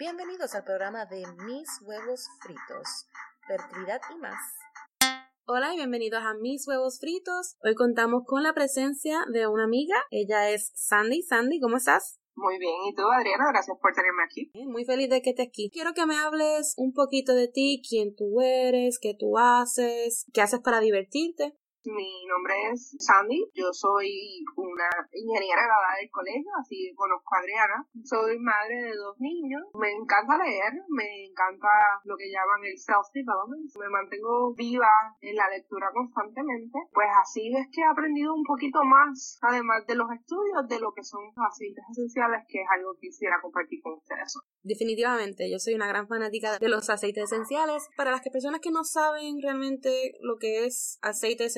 Bienvenidos al programa de Mis Huevos Fritos, fertilidad y más. Hola y bienvenidos a Mis Huevos Fritos. Hoy contamos con la presencia de una amiga. Ella es Sandy. Sandy, ¿cómo estás? Muy bien, ¿y tú, Adriana? Gracias por tenerme aquí. Muy feliz de que estés aquí. Quiero que me hables un poquito de ti, quién tú eres, qué tú haces, qué haces para divertirte. Mi nombre es Sandy, yo soy una ingeniera graduada del colegio, así conozco a Adriana. Soy madre de dos niños, me encanta leer, me encanta lo que llaman el self-development, me mantengo viva en la lectura constantemente. Pues así es que he aprendido un poquito más, además de los estudios, de lo que son los aceites esenciales, que es algo que quisiera compartir con ustedes. Definitivamente, yo soy una gran fanática de los aceites esenciales. Para las personas que no saben realmente lo que es aceite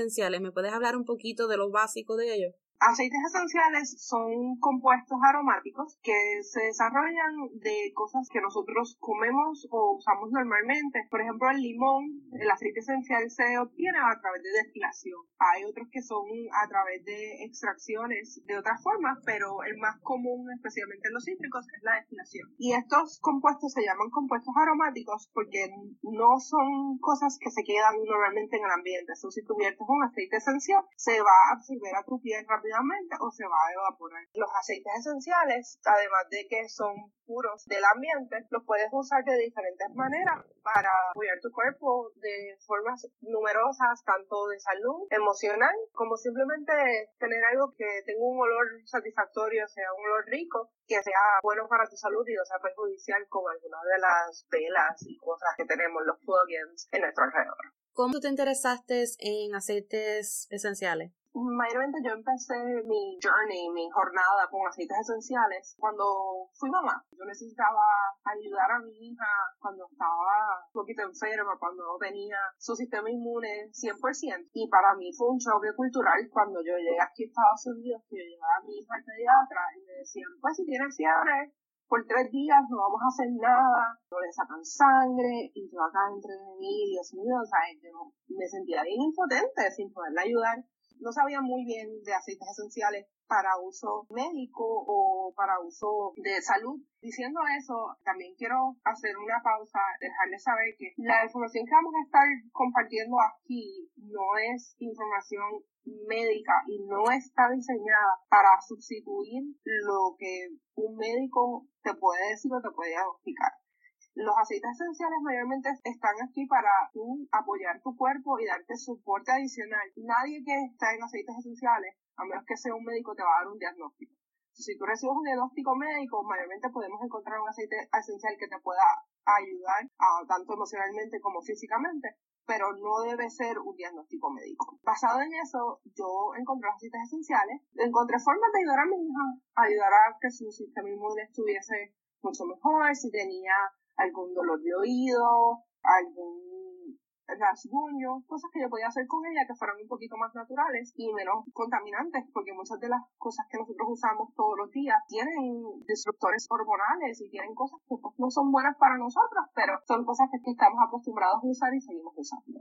¿me puedes hablar un poquito de lo básico de ellos? Aceites esenciales son compuestos aromáticos que se desarrollan de cosas que nosotros comemos o usamos normalmente. Por ejemplo, el limón, el aceite esencial se obtiene a través de destilación. Hay otros que son a través de extracciones de otras formas, pero el más común, especialmente en los cítricos, es la destilación. Y estos compuestos se llaman compuestos aromáticos porque no son cosas que se quedan normalmente en el ambiente. Eso si tú viertes un aceite esencial, se va a absorber a tu piel rápidamente o se va a evaporar. Los aceites esenciales, además de que son puros del ambiente, los puedes usar de diferentes maneras para cuidar tu cuerpo de formas numerosas, tanto de salud, emocional, como simplemente tener algo que tenga un olor satisfactorio, sea un olor rico, que sea bueno para tu salud y no sea perjudicial como algunas de las velas y cosas que tenemos los plugins en nuestro alrededor. ¿Cómo te interesaste en aceites esenciales? Mayormente yo empecé mi journey, mi jornada con aceites esenciales cuando fui mamá. Yo necesitaba ayudar a mi hija cuando estaba un poquito enferma, cuando no tenía su sistema inmune 100%. Y para mí fue un choque cultural cuando yo llegué aquí a Estados Unidos, que yo llevaba a mi hija al pediatra y me decían, pues si tiene fiebre, por tres días no vamos a hacer nada, no le sacan sangre, y yo acá entre mí, Dios mío, o sea, yo me sentía bien impotente sin poderle ayudar no sabía muy bien de aceites esenciales para uso médico o para uso de salud. Diciendo eso, también quiero hacer una pausa, dejarles saber que la información que vamos a estar compartiendo aquí no es información médica y no está diseñada para sustituir lo que un médico te puede decir o te puede diagnosticar. Los aceites esenciales mayormente están aquí para apoyar tu cuerpo y darte soporte adicional. Nadie que está en aceites esenciales, a menos que sea un médico, te va a dar un diagnóstico. Si tú recibes un diagnóstico médico, mayormente podemos encontrar un aceite esencial que te pueda ayudar tanto emocionalmente como físicamente, pero no debe ser un diagnóstico médico. Basado en eso, yo encontré los aceites esenciales, encontré formas de ayudar a mi hija, ayudar a que su sistema inmune estuviese mucho mejor, si tenía algún dolor de oído, algún rasguño, cosas que yo podía hacer con ella que fueran un poquito más naturales y menos contaminantes, porque muchas de las cosas que nosotros usamos todos los días tienen disruptores hormonales y tienen cosas que pues, no son buenas para nosotros, pero son cosas que estamos acostumbrados a usar y seguimos usando.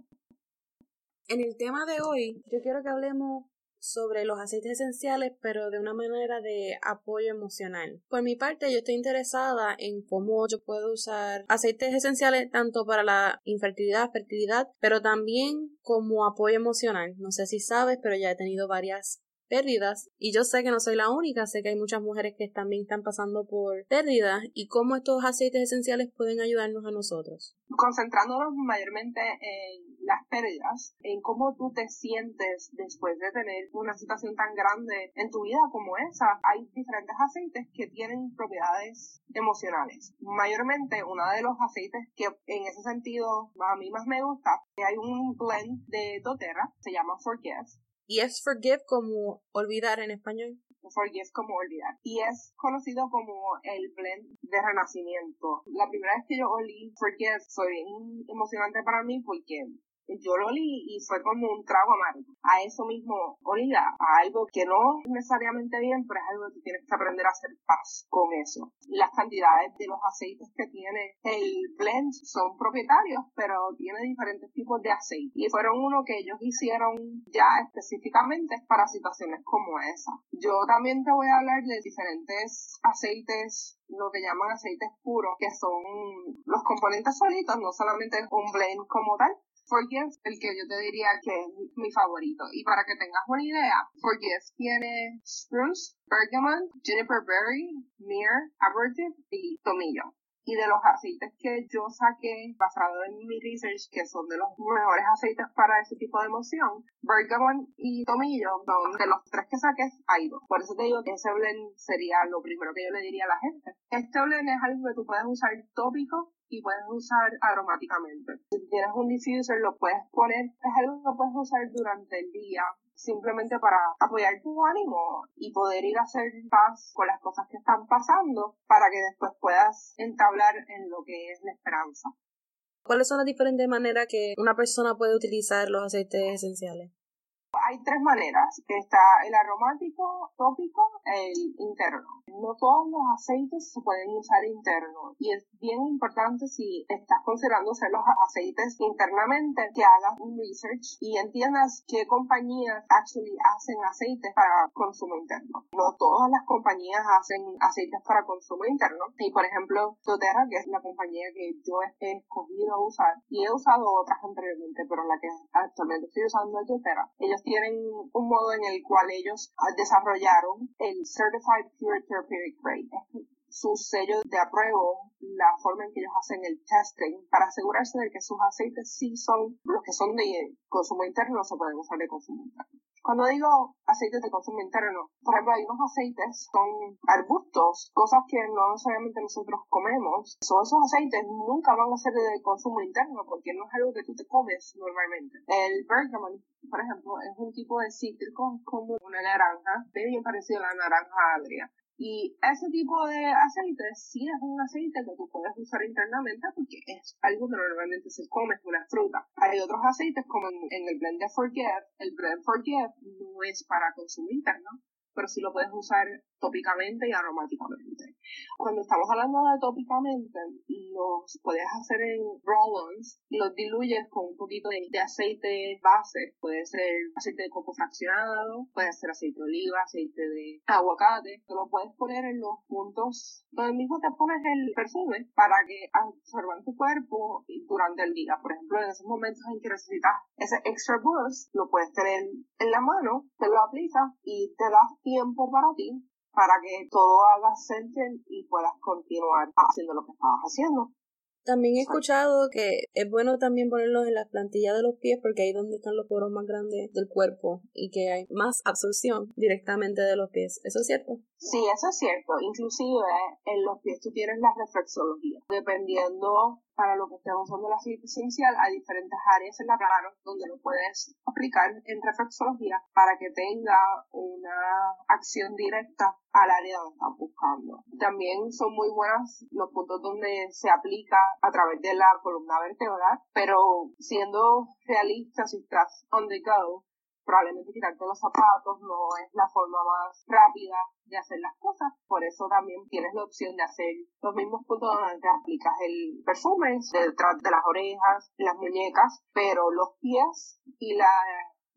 En el tema de hoy, yo quiero que hablemos sobre los aceites esenciales, pero de una manera de apoyo emocional. Por mi parte, yo estoy interesada en cómo yo puedo usar aceites esenciales tanto para la infertilidad, fertilidad, pero también como apoyo emocional. No sé si sabes, pero ya he tenido varias pérdidas y yo sé que no soy la única, sé que hay muchas mujeres que también están pasando por pérdidas y cómo estos aceites esenciales pueden ayudarnos a nosotros. Concentrándonos mayormente en las pérdidas, en cómo tú te sientes después de tener una situación tan grande en tu vida como esa, hay diferentes aceites que tienen propiedades emocionales. Mayormente uno de los aceites que en ese sentido a mí más me gusta, hay un blend de doTERRA, se llama Forget, y es forgive como olvidar en español. Forgive como olvidar. Y es conocido como el blend de renacimiento. La primera vez que yo olí Forgive fue bien emocionante para mí porque yo lo olí y fue como un trago amargo. A eso mismo olía, a algo que no es necesariamente bien, pero es algo que tienes que aprender a hacer paz con eso. Las cantidades de los aceites que tiene el blend son propietarios, pero tiene diferentes tipos de aceite. Y fueron uno que ellos hicieron ya específicamente para situaciones como esa. Yo también te voy a hablar de diferentes aceites lo que llaman aceites puros, que son los componentes solitos, no solamente un blend como tal, Forgive, el que yo te diría que es mi favorito. Y para que tengas una idea, Forgive tiene spruce, bergamot, juniper berry, myrrh, abortive y tomillo. Y de los aceites que yo saqué basado en mi research, que son de los mejores aceites para ese tipo de emoción, bergamot y tomillo son de los tres que saqué, hay dos. Por eso te digo que ese blend sería lo primero que yo le diría a la gente. Este blend es algo que tú puedes usar tópico y puedes usar aromáticamente. Si tienes un diffuser lo puedes poner, es algo que puedes usar durante el día simplemente para apoyar tu ánimo y poder ir a hacer paz con las cosas que están pasando para que después puedas entablar en lo que es la esperanza. ¿Cuáles son las diferentes maneras que una persona puede utilizar los aceites esenciales? Hay tres maneras. Está el aromático, tópico, el interno. No todos los aceites se pueden usar interno y es bien importante si estás considerando hacer los aceites internamente que hagas un research y entiendas qué compañías actually hacen aceites para consumo interno. No todas las compañías hacen aceites para consumo interno y por ejemplo doTERRA que es la compañía que yo he escogido usar y he usado otras anteriormente pero la que actualmente estoy usando es doTERRA. Ellos tienen un modo en el cual ellos desarrollaron el Certified Pure Therapeutic Grade. su sello de apruebo, la forma en que ellos hacen el testing para asegurarse de que sus aceites sí son los que son de consumo interno, no se pueden usar de consumo interno. Cuando digo aceites de consumo interno, por ejemplo, hay unos aceites, son arbustos, cosas que no necesariamente nosotros comemos. So, esos aceites nunca van a ser de consumo interno porque no es algo que tú te comes normalmente. El bergamot, por ejemplo, es un tipo de cítrico como una naranja, bien parecido a la naranja agria. Y ese tipo de aceite sí es un aceite que tú puedes usar internamente porque es algo que normalmente se come, es una fruta. Hay otros aceites como en, el blend de Forget, el blend Forget no es para consumo interno, pero sí lo puedes usar tópicamente y aromáticamente. Cuando estamos hablando de tópicamente, los puedes hacer en roll-ons, los diluyes con un poquito de, aceite base, puede ser aceite de coco fraccionado, puede ser aceite de oliva, aceite de aguacate, te lo puedes poner en los puntos donde mismo te pones el perfume para que absorban tu cuerpo durante el día. Por ejemplo, en esos momentos en que necesitas ese extra boost, lo puedes tener en la mano, te lo aplicas y te das tiempo para ti para que todo haga sentido y puedas continuar haciendo lo que estabas haciendo. También he escuchado que es bueno también ponerlos en las plantillas de los pies porque ahí es donde están los poros más grandes del cuerpo y que hay más absorción directamente de los pies. ¿Eso es cierto? Sí, eso es cierto. Inclusive en los pies tú tienes la reflexología. Dependiendo para lo que estemos usando el aceite esencial, hay diferentes áreas en la cara donde lo puedes aplicar en reflexología para que tenga una acción directa al área donde estás buscando. También son muy buenas los puntos donde se aplica a través de la columna vertebral, pero siendo realistas, si estás on the go, probablemente quitarte los zapatos no es la forma más rápida de hacer las cosas. Por eso también tienes la opción de hacer los mismos puntos donde aplicas el perfume, detrás de las orejas, las muñecas, pero los pies y la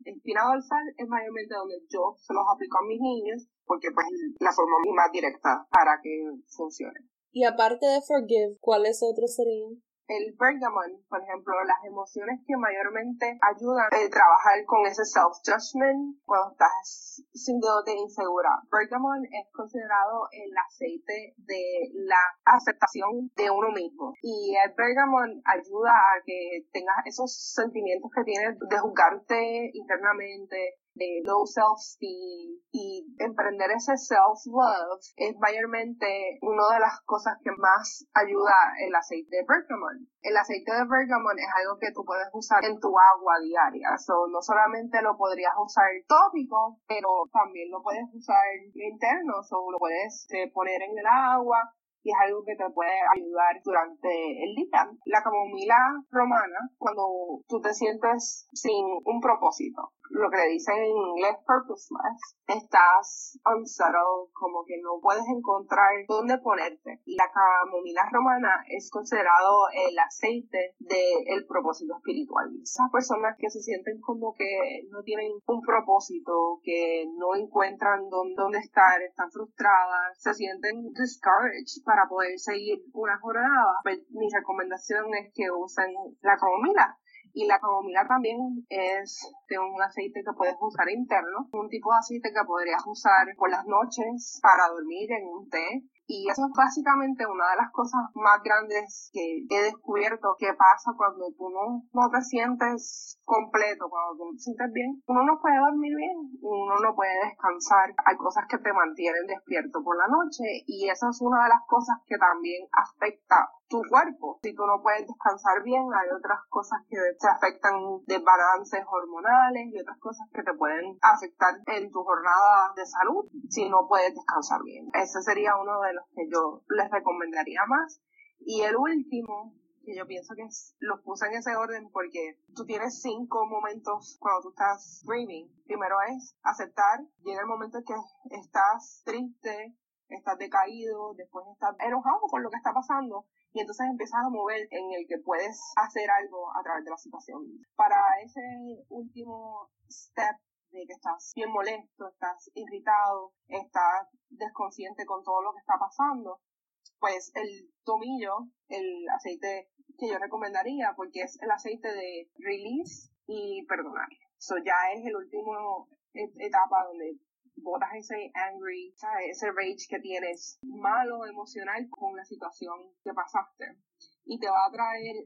espina dorsal es mayormente donde yo se los aplico a mis niños porque pues la forma más directa para que funcione. Y aparte de Forgive, ¿cuáles otros serían? El bergamot, por ejemplo, las emociones que mayormente ayudan a trabajar con ese self-judgment cuando estás sintiéndote insegura. Bergamot es considerado el aceite de la aceptación de uno mismo. Y el bergamot ayuda a que tengas esos sentimientos que tienes de juzgarte internamente, de low self-esteem y emprender ese self-love es mayormente una de las cosas que más ayuda el aceite de bergamot. El aceite de bergamot es algo que tú puedes usar en tu agua diaria. So, no solamente lo podrías usar tópico, pero también lo puedes usar interno. So, lo puedes eh, poner en el agua y es algo que te puede ayudar durante el día. La camomila romana, cuando tú te sientes sin un propósito, lo que le dicen en inglés purposeless, estás unsettled, como que no puedes encontrar dónde ponerte. Y la camomila romana es considerado el aceite del propósito espiritual. Esas personas que se sienten como que no tienen un propósito, que no encuentran dónde, estar, están frustradas, se sienten discouraged para poder seguir una jornada, pues mi recomendación es que usen la camomila y la camomila también es de un aceite que puedes usar interno, un tipo de aceite que podrías usar por las noches para dormir en un té y eso es básicamente una de las cosas más grandes que he descubierto que pasa cuando tú no, no te sientes completo, cuando tú no te sientes bien. Uno no puede dormir bien, uno no puede descansar. Hay cosas que te mantienen despierto por la noche y esa es una de las cosas que también afecta tu cuerpo. Si tú no puedes descansar bien, hay otras cosas que te afectan de balances hormonales y otras cosas que te pueden afectar en tu jornada de salud si no puedes descansar bien. Ese sería uno de los que yo les recomendaría más. Y el último, que yo pienso que los puse en ese orden porque tú tienes cinco momentos cuando tú estás grieving. Primero es aceptar, llega el momento en que estás triste, estás decaído, después estás enojado con lo que está pasando y entonces empiezas a mover en el que puedes hacer algo a través de la situación. Para ese último step de que estás bien molesto, estás irritado, estás desconsciente con todo lo que está pasando, pues el tomillo, el aceite que yo recomendaría, porque es el aceite de release y perdonar. Eso ya es el último etapa donde botas ese angry, ese rage que tienes malo emocional con la situación que pasaste. Y te va a traer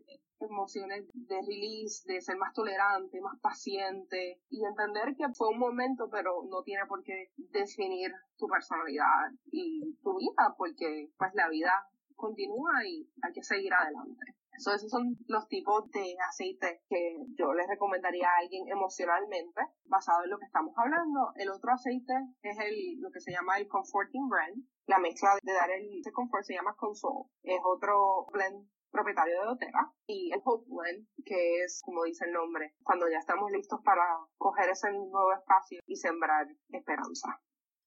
emociones de release, de ser más tolerante, más paciente y entender que fue un momento, pero no tiene por qué definir tu personalidad y tu vida, porque pues la vida continúa y hay que seguir adelante. So, esos son los tipos de aceite que yo les recomendaría a alguien emocionalmente, basado en lo que estamos hablando. El otro aceite es el, lo que se llama el Comforting Brand. La mezcla de dar el, ese confort se llama Console. Es otro blend propietario de Dotera y el Hope Blend, que es, como dice el nombre, cuando ya estamos listos para coger ese nuevo espacio y sembrar esperanza.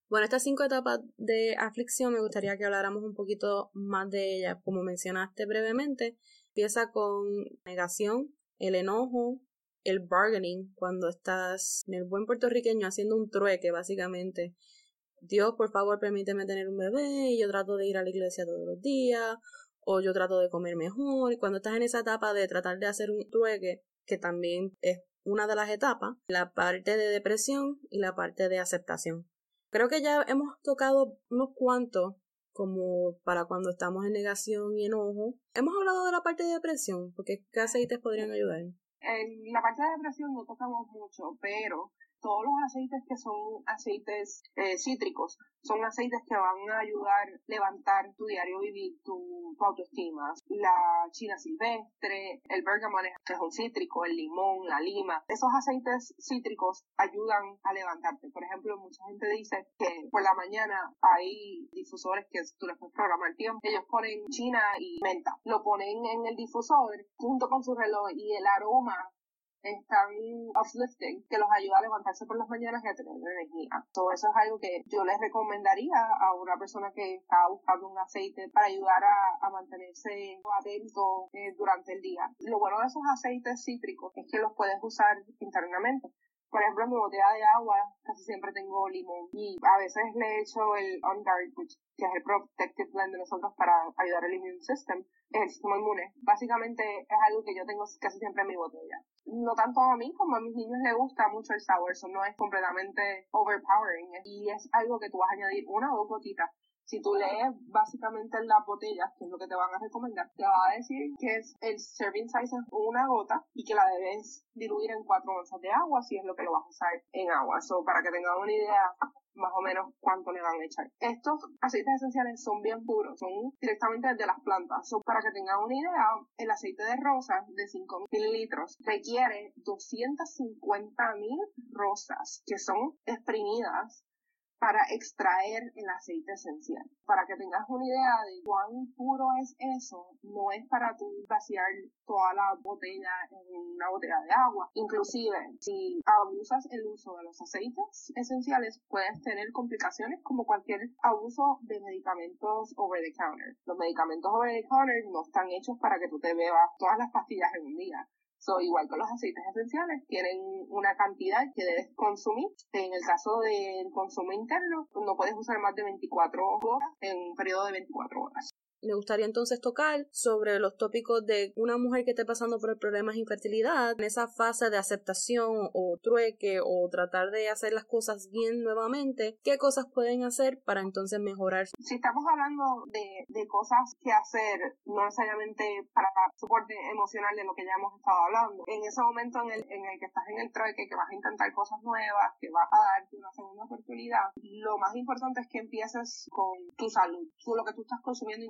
Bueno, estas cinco etapas de aflicción me gustaría que habláramos un poquito más de ellas, como mencionaste brevemente. Empieza con negación, el enojo, el bargaining, cuando estás en el buen puertorriqueño haciendo un trueque, básicamente. Dios, por favor, permíteme tener un bebé y yo trato de ir a la iglesia todos los días, o yo trato de comer mejor. Y cuando estás en esa etapa de tratar de hacer un trueque, que también es una de las etapas, la parte de depresión y la parte de aceptación. Creo que ya hemos tocado unos cuantos como para cuando estamos en negación y enojo. Hemos hablado de la parte de depresión, porque ¿qué aceites podrían ayudar? En la parte de depresión no tocamos mucho, pero todos los aceites que son aceites eh, cítricos son aceites que van a ayudar a levantar tu diario vivir, tu, autoestima. La china silvestre, el bergamot que es un cítrico, el limón, la lima. Esos aceites cítricos ayudan a levantarte. Por ejemplo, mucha gente dice que por la mañana hay difusores que tú les puedes programar tiempo. Ellos ponen china y menta. Lo ponen en el difusor junto con su reloj y el aroma están uplifting, que los ayuda a levantarse por las mañanas y a tener energía. Todo eso es algo que yo les recomendaría a una persona que está buscando un aceite para ayudar a, mantenerse atento eh, durante el día. Lo bueno de esos aceites cítricos es que los puedes usar internamente. Por ejemplo, en mi botella de agua casi siempre tengo limón y a veces le echo el On Guard, que es el Protective Blend de nosotros para ayudar al immune system, el sistema inmune. Básicamente es algo que yo tengo casi siempre en mi botella no tanto a mí como a mis niños les gusta mucho el sour, eso no es completamente overpowering y es algo que tú vas a añadir una o dos gotitas. Si tú lees básicamente en las botellas, que es lo que te van a recomendar, te va a decir que es el serving size es una gota y que la debes diluir en cuatro onzas de agua si es lo que lo vas a usar en agua. So, para que tengan una idea, más o menos cuánto le van a echar. Estos aceites esenciales son bien puros, son directamente de las plantas. So, para que tengan una idea, el aceite de rosa de 5 mililitros requiere 250 mil rosas que son exprimidas para extraer el aceite esencial. Para que tengas una idea de cuán puro es eso, no es para tú vaciar toda la botella en una botella de agua. Inclusive, si abusas el uso de los aceites esenciales, puedes tener complicaciones como cualquier abuso de medicamentos over the counter. Los medicamentos over the counter no están hechos para que tú te bebas todas las pastillas en un día. So, igual que los aceites esenciales, tienen una cantidad que debes consumir. En el caso del consumo interno, no puedes usar más de 24 horas en un periodo de 24 horas. Me gustaría entonces tocar sobre los tópicos de una mujer que esté pasando por problemas de infertilidad, en esa fase de aceptación o trueque o tratar de hacer las cosas bien nuevamente, qué cosas pueden hacer para entonces mejorar. Si estamos hablando de, de cosas que hacer, no necesariamente para soporte emocional de lo que ya hemos estado hablando, en ese momento en el, en el que estás en el trueque, que vas a intentar cosas nuevas, que vas a darte una segunda oportunidad, lo más importante es que empieces con tu salud, con lo que tú estás consumiendo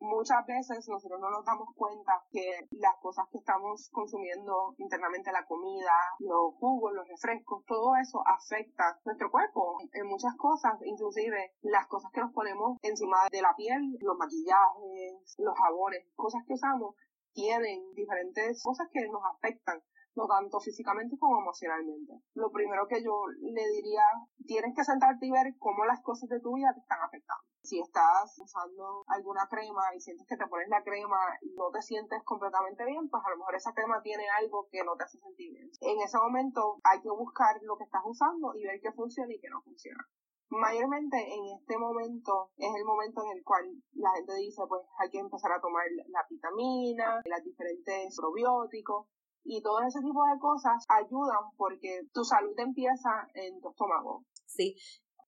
Muchas veces nosotros no nos damos cuenta que las cosas que estamos consumiendo internamente, la comida, los jugos, los refrescos, todo eso afecta nuestro cuerpo en muchas cosas, inclusive las cosas que nos ponemos encima de la piel, los maquillajes, los jabones, cosas que usamos tienen diferentes cosas que nos afectan no tanto físicamente como emocionalmente. Lo primero que yo le diría, tienes que sentarte y ver cómo las cosas de tu vida te están afectando. Si estás usando alguna crema y sientes que te pones la crema y no te sientes completamente bien, pues a lo mejor esa crema tiene algo que no te hace sentir bien. En ese momento hay que buscar lo que estás usando y ver qué funciona y qué no funciona mayormente en este momento es el momento en el cual la gente dice pues hay que empezar a tomar la vitamina, las diferentes probióticos y todo ese tipo de cosas ayudan porque tu salud empieza en tu estómago. Sí.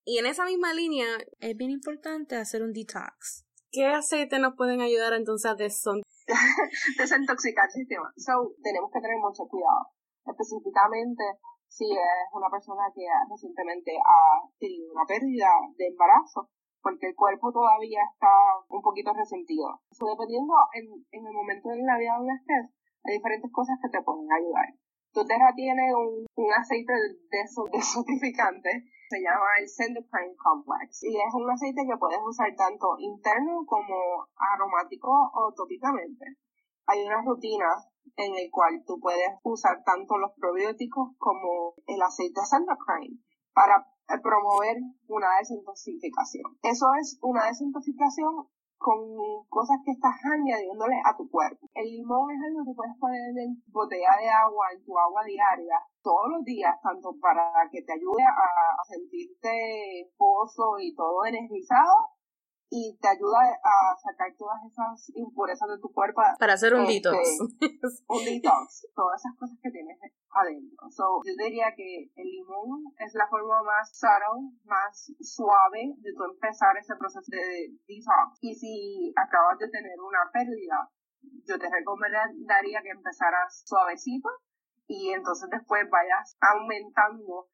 Y en esa misma línea es bien importante hacer un detox. ¿Qué aceite nos pueden ayudar entonces a desintoxicar el sistema? So, tenemos que tener mucho cuidado. Específicamente si es una persona que recientemente ha tenido una pérdida de embarazo, porque el cuerpo todavía está un poquito resentido. So, dependiendo en, en el momento de la vida donde estés, hay diferentes cosas que te pueden ayudar. Tu terra tiene un, un aceite desotificante, se llama el Sendocrine Complex, y es un aceite que puedes usar tanto interno como aromático o tópicamente. Hay una rutina en el cual tú puedes usar tanto los probióticos como el aceite Sendocrine para promover una desintoxicación. Eso es una desintoxicación con cosas que estás añadiéndole a tu cuerpo. El limón es algo que puedes poner en botella de agua, en tu agua diaria, todos los días, tanto para que te ayude a sentirte pozo y todo energizado, y te ayuda a sacar todas esas impurezas de tu cuerpo. Para hacer un este, detox. un detox, todas esas cosas que tienes adentro. So, yo diría que el limón es la forma más subtle, más suave de tu empezar ese proceso de detox. Y si acabas de tener una pérdida, yo te recomendaría que empezaras suavecito y entonces después vayas aumentando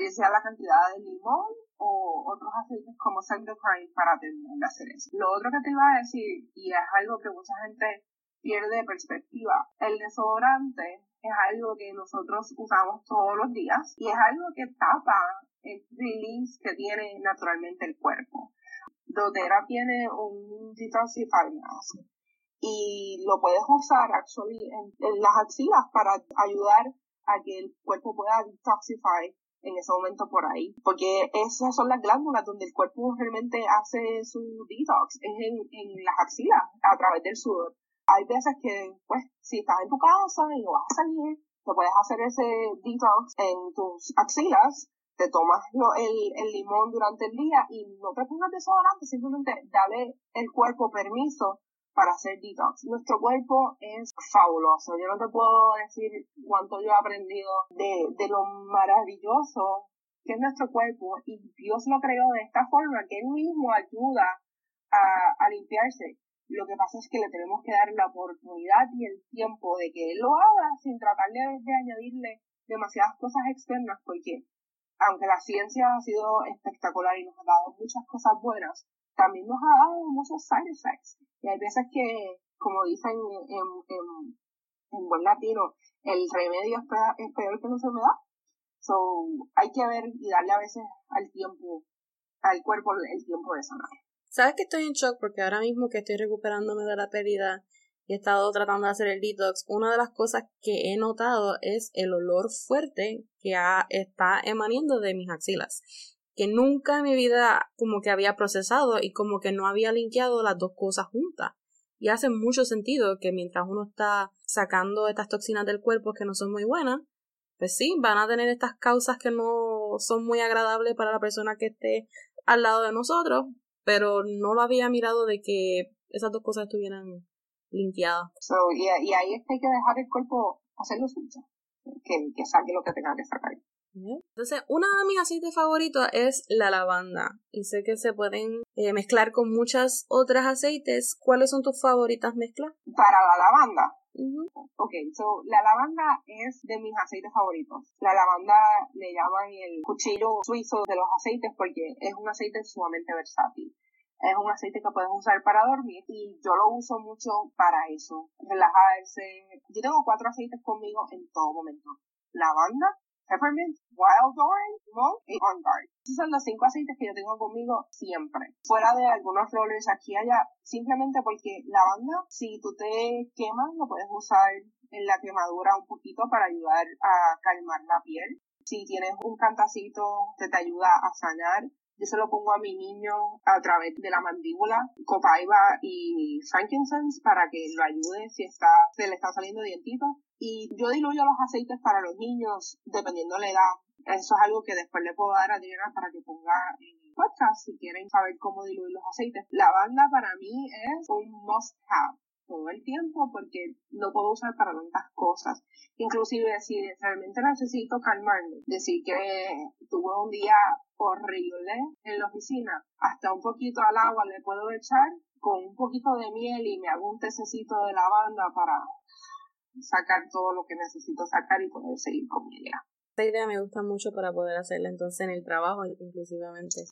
ya sea la cantidad de limón o otros aceites como Sendocrine para terminar de hacer eso. Lo otro que te iba a decir, y es algo que mucha gente pierde de perspectiva, el desodorante es algo que nosotros usamos todos los días y es algo que tapa el release que tiene naturalmente el cuerpo. Dotera tiene un detoxifying mask y lo puedes usar actually en, en las axilas para ayudar a que el cuerpo pueda detoxify en ese momento por ahí, porque esas son las glándulas donde el cuerpo realmente hace su detox, es en, en las axilas, a través del sudor. Hay veces que, pues, si estás en tu casa y vas a salir, te puedes hacer ese detox en tus axilas, te tomas el, el limón durante el día y no te pongas desodorante, simplemente dale el cuerpo permiso para hacer detox. Nuestro cuerpo es fabuloso. Yo no te puedo decir cuánto yo he aprendido de, de lo maravilloso que es nuestro cuerpo y Dios lo creó de esta forma que Él mismo ayuda a, limpiarse. Lo que pasa es que le tenemos que dar la oportunidad y el tiempo de que Él lo haga sin tratar de, de añadirle demasiadas cosas externas porque aunque la ciencia ha sido espectacular y nos ha dado muchas cosas buenas, también nos ha dado muchos side effects. Y hay veces que, como dicen en, en, en buen latino, el remedio es peor, que la enfermedad. So, hay que ver y darle a veces al tiempo, al cuerpo el tiempo de sanar. Sabes que estoy en shock porque ahora mismo que estoy recuperándome de la pérdida y he estado tratando de hacer el detox, una de las cosas que he notado es el olor fuerte que está emanando de mis axilas que nunca en mi vida como que había procesado y como que no había linkeado las dos cosas juntas. Y hace mucho sentido que mientras uno está sacando estas toxinas del cuerpo que no son muy buenas, pues sí, van a tener estas causas que no son muy agradables para la persona que esté al lado de nosotros, pero no lo había mirado de que esas dos cosas estuvieran limpiadas. y, ahí es que hay que dejar el cuerpo hacer lo suyo, que, que saque lo que tenga que sacar. Entonces, uno de mis aceites favoritos es la lavanda. Y sé que se pueden eh, mezclar con muchas otras aceites. ¿Cuáles son tus favoritas mezclas? Para la lavanda. Ok, so la lavanda es de mis aceites favoritos. La lavanda le llaman el cuchillo suizo de los aceites porque es un aceite sumamente versátil. Es un aceite que puedes usar para dormir y yo lo uso mucho para eso, relajarse. Yo tengo cuatro aceites conmigo en todo momento. Lavanda, peppermint, wild orange, monk y on guard. Esos son los cinco aceites que yo tengo conmigo siempre. Fuera de algunos rollers aquí y allá, simplemente porque lavanda, si tú te quemas, lo puedes usar en la quemadura un poquito para ayudar a calmar la piel. Si tienes un cantacito que te ayuda a sanar, yo se lo pongo a mi niño a través de la mandíbula, copaiba y frankincense para que lo ayude si está, se le está saliendo dientito. Y yo diluyo los aceites para los niños dependiendo de la edad. Eso es algo que después le puedo dar a Diana para que ponga en podcast si quieren saber cómo diluir los aceites. La banda para mí es un must have todo el tiempo porque no puedo usar para tantas cosas. Inclusive si realmente necesito calmarme, decir que tuve un día horrible en la oficina, hasta un poquito al agua le puedo echar con un poquito de miel y me hago un tececito de lavanda para sacar todo lo que necesito sacar y poder seguir con mi día. Esta idea me gusta mucho para poder hacerla entonces en el trabajo inclusivamente.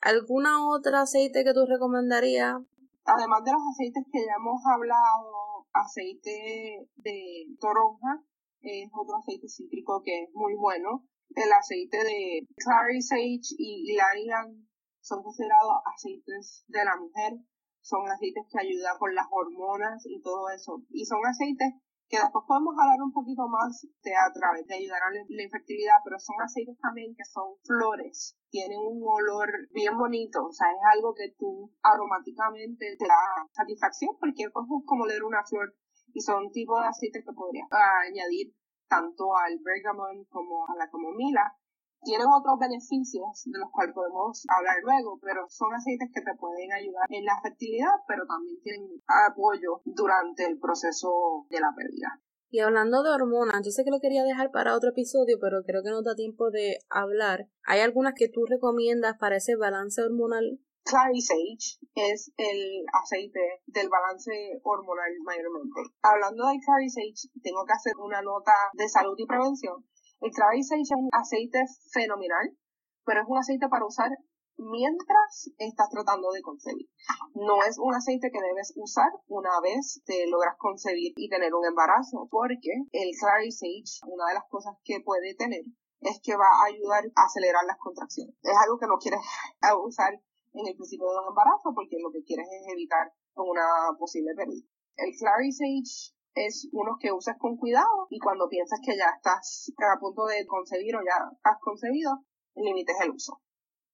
¿Alguna otra aceite que tú recomendarías? Además de los aceites que ya hemos hablado, aceite de toronja es otro aceite cítrico que es muy bueno. El aceite de clary sage y ylang son considerados aceites de la mujer. Son aceites que ayudan con las hormonas y todo eso. Y son aceites que después podemos hablar un poquito más de a través de ayudar a la, infertilidad, pero son aceites también que son flores, tienen un olor bien bonito, o sea, es algo que tú aromáticamente te da satisfacción, porque es como leer una flor y son tipos de aceites que podrías añadir tanto al bergamot como a la camomila tienen otros beneficios de los cuales podemos hablar luego, pero son aceites que te pueden ayudar en la fertilidad, pero también tienen apoyo durante el proceso de la pérdida. Y hablando de hormonas, yo sé que lo quería dejar para otro episodio, pero creo que no da tiempo de hablar. ¿Hay algunas que tú recomiendas para ese balance hormonal? Clary Sage es el aceite del balance hormonal mayormente. Hablando de Clary Sage, tengo que hacer una nota de salud y prevención el Clary Sage es un aceite fenomenal, pero es un aceite para usar mientras estás tratando de concebir. No es un aceite que debes usar una vez te logras concebir y tener un embarazo, porque el Clary Sage, una de las cosas que puede tener es que va a ayudar a acelerar las contracciones. Es algo que no quieres usar en el principio de un embarazo porque lo que quieres es evitar una posible pérdida. El Clary Sage es uno que usas con cuidado y cuando piensas que ya estás a punto de concebir o ya has concebido, limites el uso.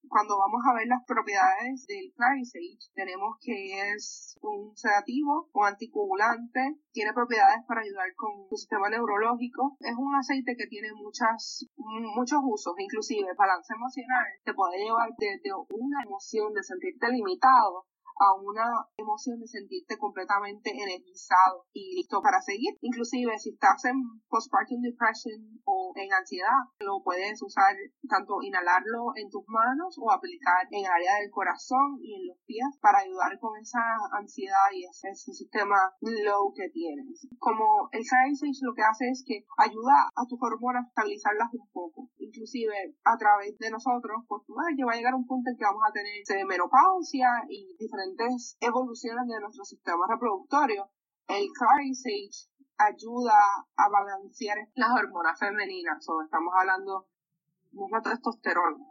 Cuando vamos a ver las propiedades del Clarisage, tenemos que es un sedativo, un anticoagulante, tiene propiedades para ayudar con tu sistema neurológico, es un aceite que tiene muchas, muchos usos, inclusive balance emocional, te puede llevar desde una emoción de sentirte limitado a una emoción de sentirte completamente energizado y listo para seguir. Inclusive si estás en postpartum depression o en ansiedad, lo puedes usar tanto inhalarlo en tus manos o aplicar en área del corazón y en los pies para ayudar con esa ansiedad y ese, sistema low que tienes. Como el Sage lo que hace es que ayuda a tus hormonas a estabilizarlas un poco. Inclusive a través de nosotros, pues que va a llegar un punto en que vamos a tener menopausia y diferentes evoluciones de nuestro sistema reproductorio, el Sage ayuda a balancear las hormonas femeninas. O estamos hablando es la testosterona.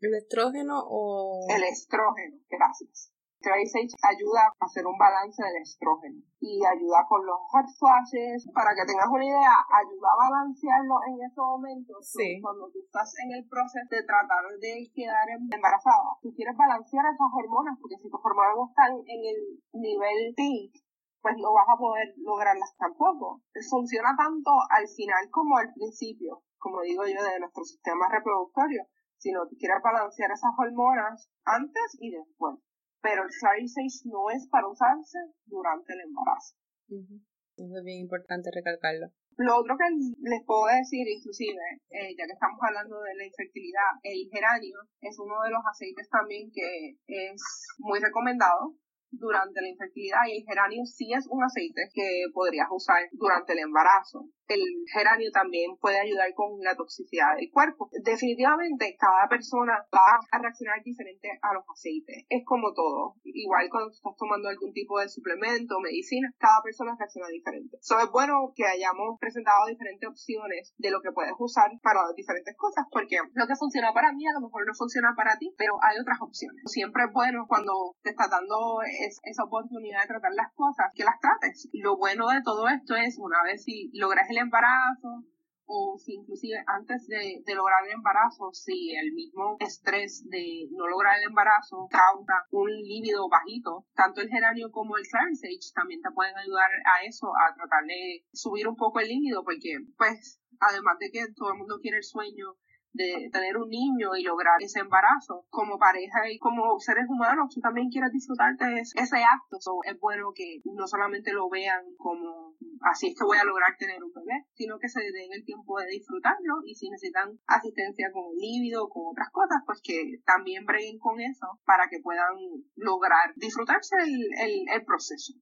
¿El estrógeno o...? El estrógeno, gracias. Trace ayuda a hacer un balance del estrógeno y ayuda con los hot flashes. Para que tengas una idea, ayuda a balancearlo en esos momentos. Sí. Cuando tú estás en el proceso de tratar de quedar embarazada, tú quieres balancear esas hormonas porque si tus hormonas no están en el nivel peak, pues no vas a poder lograrlas tampoco. Funciona tanto al final como al principio, como digo yo, de nuestro sistema reproductorio, sino tú quieres balancear esas hormonas antes y después pero el Sari 6 no es para usarse durante el embarazo. Eso es bien importante recalcarlo. Lo otro que les puedo decir, inclusive, eh, ya que estamos hablando de la infertilidad, el geranio es uno de los aceites también que es muy recomendado durante la infertilidad y el geranio sí es un aceite que podrías usar durante el embarazo. El geranio también puede ayudar con la toxicidad del cuerpo. Definitivamente cada persona va a reaccionar diferente a los aceites. Es como todo. Igual cuando estás tomando algún tipo de suplemento, medicina, cada persona reacciona diferente. So es bueno que hayamos presentado diferentes opciones de lo que puedes usar para diferentes cosas porque lo que funciona para mí a lo mejor no funciona para ti, pero hay otras opciones. Siempre es bueno cuando te estás dando esa oportunidad de tratar las cosas, que las trates. Lo bueno de todo esto es, una vez si logras el embarazo, o si inclusive antes de, lograr el embarazo, si el mismo estrés de no lograr el embarazo causa un líbido bajito, tanto el geranio como el Sage también te pueden ayudar a eso, a tratar de subir un poco el líbido, porque pues además de que todo el mundo quiere el sueño de tener un niño y lograr ese embarazo como pareja y como seres humanos tú también quieres disfrutarte de ese acto. Es bueno que no solamente lo vean como así es que voy a lograr tener un bebé sino que se den el tiempo de disfrutarlo y si necesitan asistencia con el líbido con otras cosas pues que también breguen con eso para que puedan lograr disfrutarse el, el proceso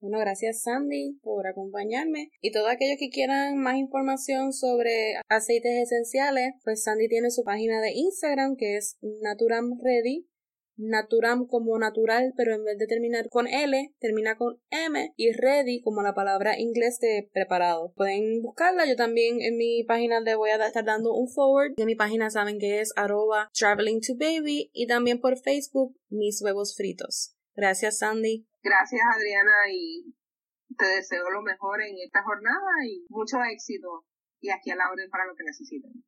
bueno, gracias Sandy por acompañarme. Y todos aquellos que quieran más información sobre aceites esenciales, pues Sandy tiene su página de Instagram que es Naturam Ready. Naturam como natural, pero en vez de terminar con L, termina con M y ready como la palabra inglés de preparado. Pueden buscarla, yo también en mi página le voy a estar dando un forward. En mi página saben que es arroba traveling to baby y también por Facebook mis huevos fritos. Gracias Sandy. Gracias Adriana y te deseo lo mejor en esta jornada y mucho éxito y aquí a la orden para lo que necesiten.